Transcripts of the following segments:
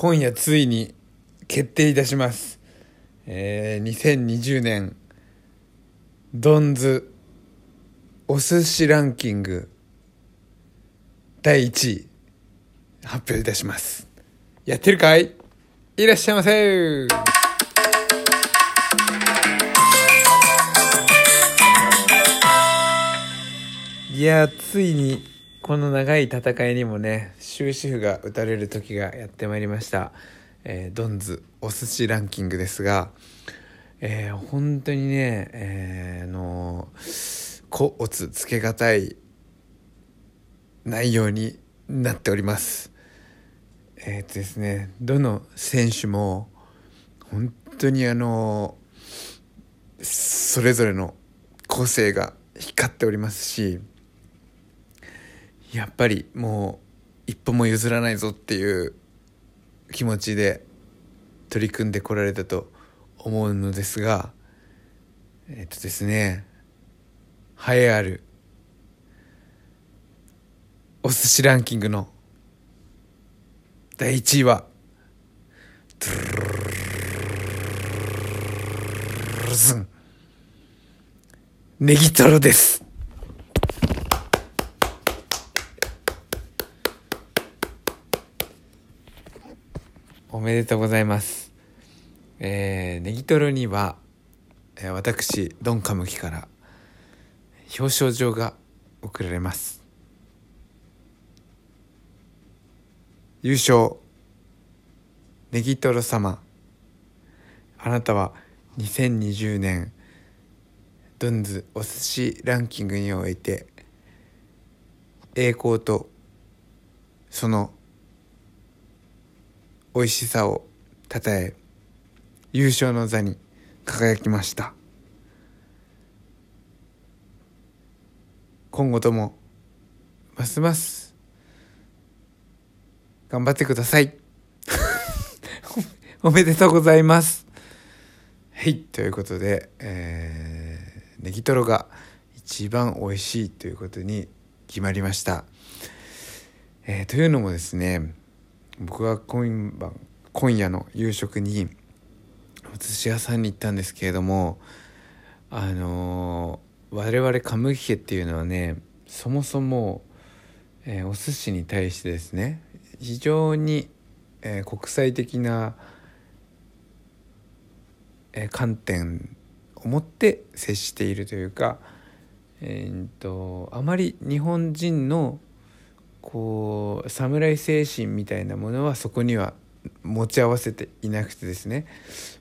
今夜ついに決定いたします。えー、2020年、ドンズお寿司ランキング第1位発表いたします。やってるかい？いらっしゃいませいやついにこの長い戦いにもね終止符が打たれる時がやってまいりました、えードンズお寿司ランキングですが、えー本当にね、えーあのこおつつけがたい内容になっております。えーっとですねどの選手も本当にあのそれぞれの個性が光っておりますしやっぱりもう一歩も譲らないぞっていう気持ちで取り組んでこられたと思うのですがえっとですね栄えあるお寿司ランキングの第1位はドゥルルルルルズンネギトロですおめでとうございます。えー、ネギトロには、えー私、ドンカムキから表彰状が贈られます。優勝、ネギトロ様。あなたは2020年ドンズお寿司ランキングにおいて栄光とその美味しさをたたえ優勝の座に輝きました。今後ともますます頑張ってください。おめでとうございます。はいということで、えーネギトロが一番美味しいということに決まりました、えーというのもですね僕は今晩今夜の夕食にお寿司屋さんに行ったんですけれどもあのー我々カムギ家っていうのはねそもそも、えーお寿司に対してですね非常に、えー国際的な、え観点を持って接しているというか、えーっとあまり日本人のこう侍精神みたいなものはそこには持ち合わせていなくてですね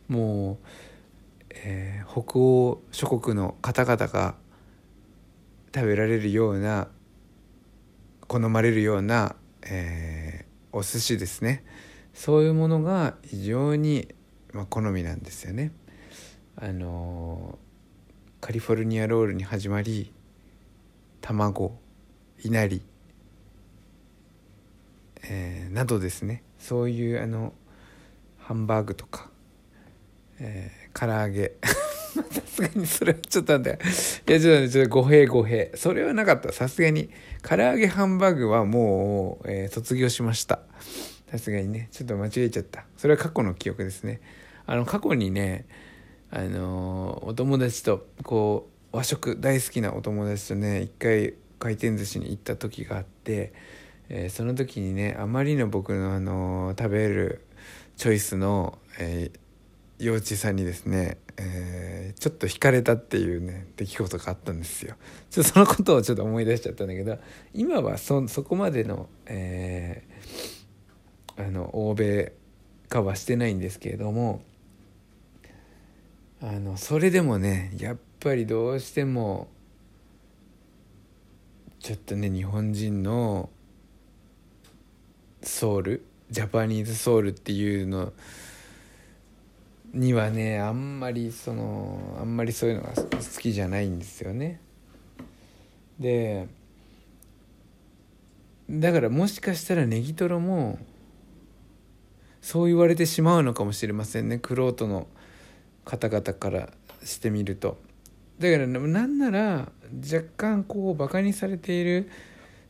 もう、えー北欧諸国の方々が食べられるような好まれるような、えーお寿司ですねそういうものが非常に、まあ、好みなんですよね。あのーカリフォルニアロールに始まり卵いなりえーなどですね。そういうあのハンバーグとか、えー、唐揚げ。さすがにそれはちょっと待って。いやちょっと待って語弊語弊。それはなかった。さすがに唐揚げハンバーグはもう、えー卒業しました。さすがにね。ちょっと間違えちゃった。それは過去の記憶ですね。あの過去にねあのお友達とこう和食大好きなお友達とね一回回転寿司に行った時があって、えーその時にねあまりの僕の、あのー食べるチョイスの、えー幼稚さにですね、えーちょっと惹かれたっていうね出来事があったんですよ。ちょっとそのことをちょっと思い出しちゃったんだけど今はそそこまでの、えーあの欧米化はしてないんですけれどもあのそれでもねやっぱりどうしてもちょっとね日本人のソウル？ジャパニーズソウルっていうのにはねあんまりそのあんまりそういうのが好きじゃないんですよね。でだからもしかしたらネギトロもそう言われてしまうのかもしれませんね。玄人の方々からしてみると。だからなんなら若干こうバカにされている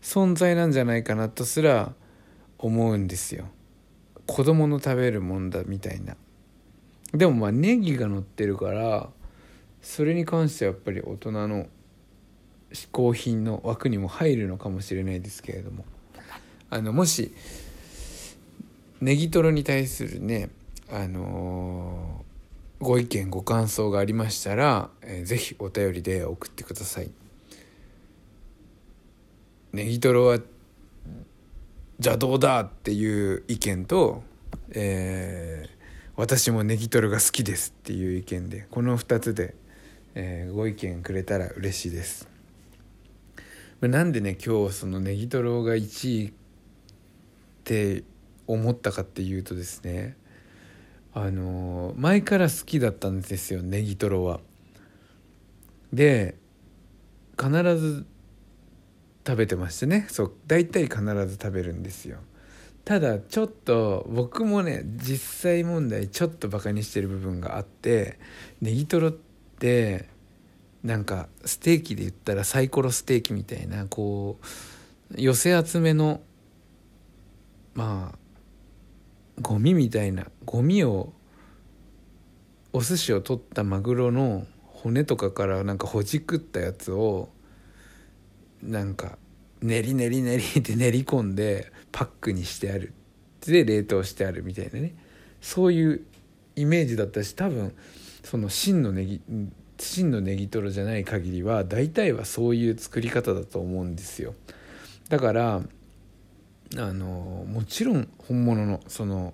存在なんじゃないかなとすら思うんですよ。子供の食べるもんだみたいな。でもまあネギが乗ってるからそれに関してはやっぱり大人の嗜好品の枠にも入るのかもしれないですけれども。あのもしネギトロに対するねあのー、ご意見ご感想がありましたら、えー、ぜひお便りで送ってください。ネギトロは邪道だっていう意見と、えー、私もネギトロが好きですっていう意見でこの2つで、えー、ご意見くれたら嬉しいですなんでね今日そのネギトロが1位って思ったかっていうとですねあの前から好きだったんですよネギトロは。で必ず食べてましてねそう大体必ず食べるんですよ。ただちょっと僕もね実際問題ちょっとバカにしてる部分があってネギトロってなんかステーキで言ったらサイコロステーキみたいなこう寄せ集めのまあゴミみたいなゴミをお寿司を取ったマグロの骨とかからなんかほじくったやつをなんか練り練り練りって練り込んでパックにしてある。で冷凍してあるみたいなね。そういうイメージだったし多分その真のネギ真のネギトロじゃない限りは大体はそういう作り方だと思うんですよ。だからあのもちろん本物のその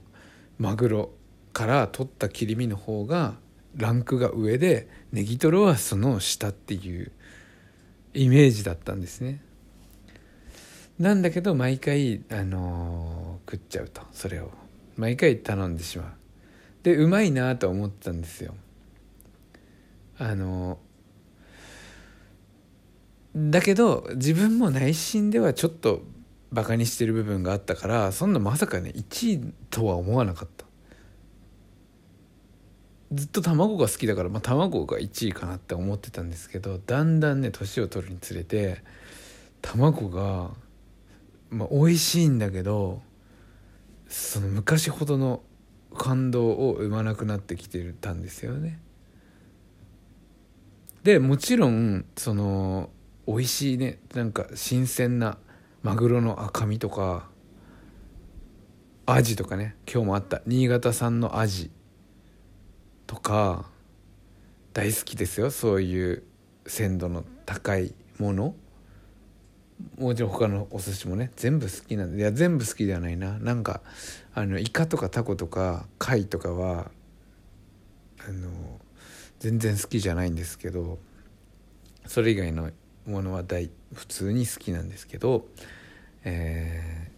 マグロから取った切り身の方がランクが上でネギトロはその下っていうイメージだったんですね。なんだけど毎回、あのー、食っちゃうとそれを。毎回頼んでしまう。でうまいなと思ったんですよ。あのー、だけど自分も内心ではちょっとバカにしてる部分があったからそんなまさかね1位とは思わなかった。ずっと卵が好きだから、まあ、卵が1位かなって思ってたんですけどだんだんね年を取るにつれて卵がまあ、美味しいんだけどその昔ほどの感動を生まなくなってきてたんですよね。でもちろんその美味しいねなんか新鮮なマグロの赤身とかアジとかね今日もあった新潟産のアジとか大好きですよそういう鮮度の高いもの。もちろん他のお寿司もね全部好きなんでいや全部好きではないな。なんかあのイカとかタコとか貝とかはあの全然好きじゃないんですけどそれ以外のものは大普通に好きなんですけど、え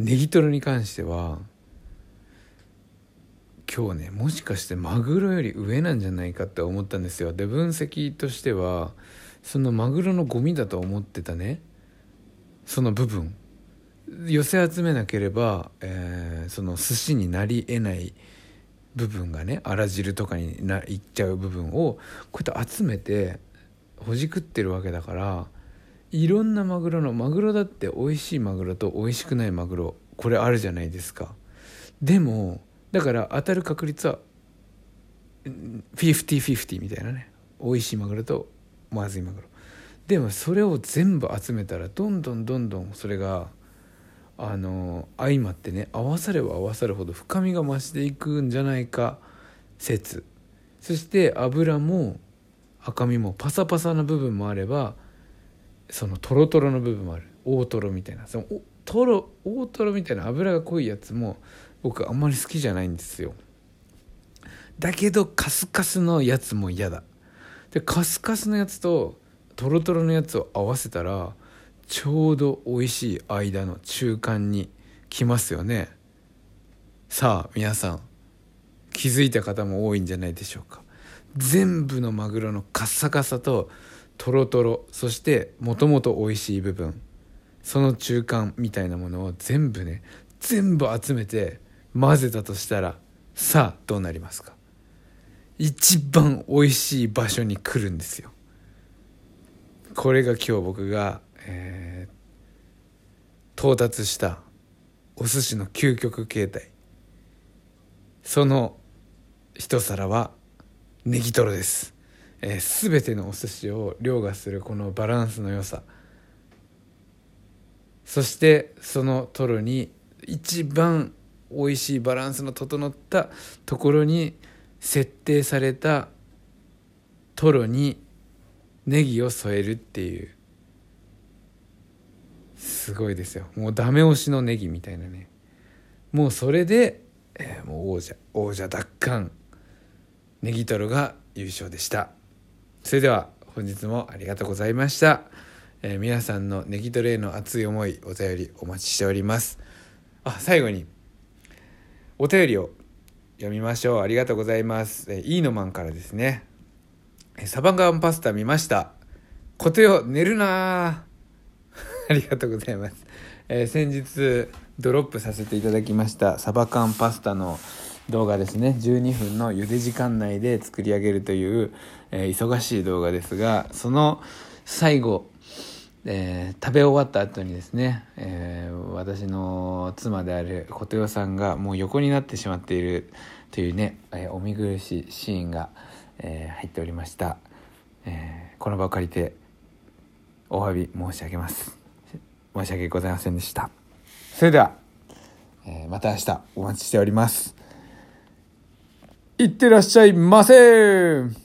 ー、ネギトロに関しては今日ねもしかしてマグロより上なんじゃないかって思ったんですよ。で分析としてはそのマグロのゴミだと思ってたね。その部分。寄せ集めなければ、えー、その寿司になりえない部分がねあら汁とかになっちゃう部分をこうやって集めてほじくってるわけだからいろんなマグロのマグロだって美味しいマグロと美味しくないマグロこれあるじゃないですか。でもだから当たる確率は50-50みたいなね。美味しいマグロとまずいマグロ。でもそれを全部集めたらどんどんどんどんそれがあの相まってね合わされば合わさるほど深みが増していくんじゃないか説。そして油も赤身もパサパサな部分もあればそのトロトロの部分もある。大トロみたいな。そのトロ大トロみたいな油が濃いやつも僕あんまり好きじゃないんですよ。だけどカスカスのやつも嫌だ。でカスカスのやつとトロトロのやつを合わせたらちょうど美味しい間の中間に来ますよね。さあ皆さん気づいた方も多いんじゃないでしょうか。全部のマグロのカッサカサとトロトロそしてもともと美味しい部分その中間みたいなものを全部ね全部集めて混ぜたとしたらさあどうなりますか？一番美味しい場所に来るんですよ。これが今日僕が、えー、到達したお寿司の究極形態。その一皿はネギトロです、えー、全てのお寿司を凌駕するこのバランスの良さ。そしてそのトロに一番美味しいバランスの整ったところに設定されたトロにネギを添えるっていう。すごいですよ。もうダメ押しのネギみたいなね。もうそれで、えーもう王者王者奪還。ネギトロが優勝でした。それでは本日もありがとうございました、えー皆さんのネギトロへの熱い思いお便りお待ちしております。あ最後にお便りを読みましょう。ありがとうございます、えー、イーノマンからですね。サバ缶パスタ見ました。コテよ寝るな ありがとうございます、えー先日ドロップさせていただきました。サバ缶パスタの動画ですね。12分の茹で時間内で作り上げるという、えー忙しい動画ですがその最後、えー食べ終わった後にですね、えー私の妻である琴代さんがもう横になってしまっているというね、えーお見苦しいシーンが、え入っておりました、えこの場を借りてお詫び申し上げます。申し訳ございませんでした。それでは、えまた明日お待ちしております。いってらっしゃいませ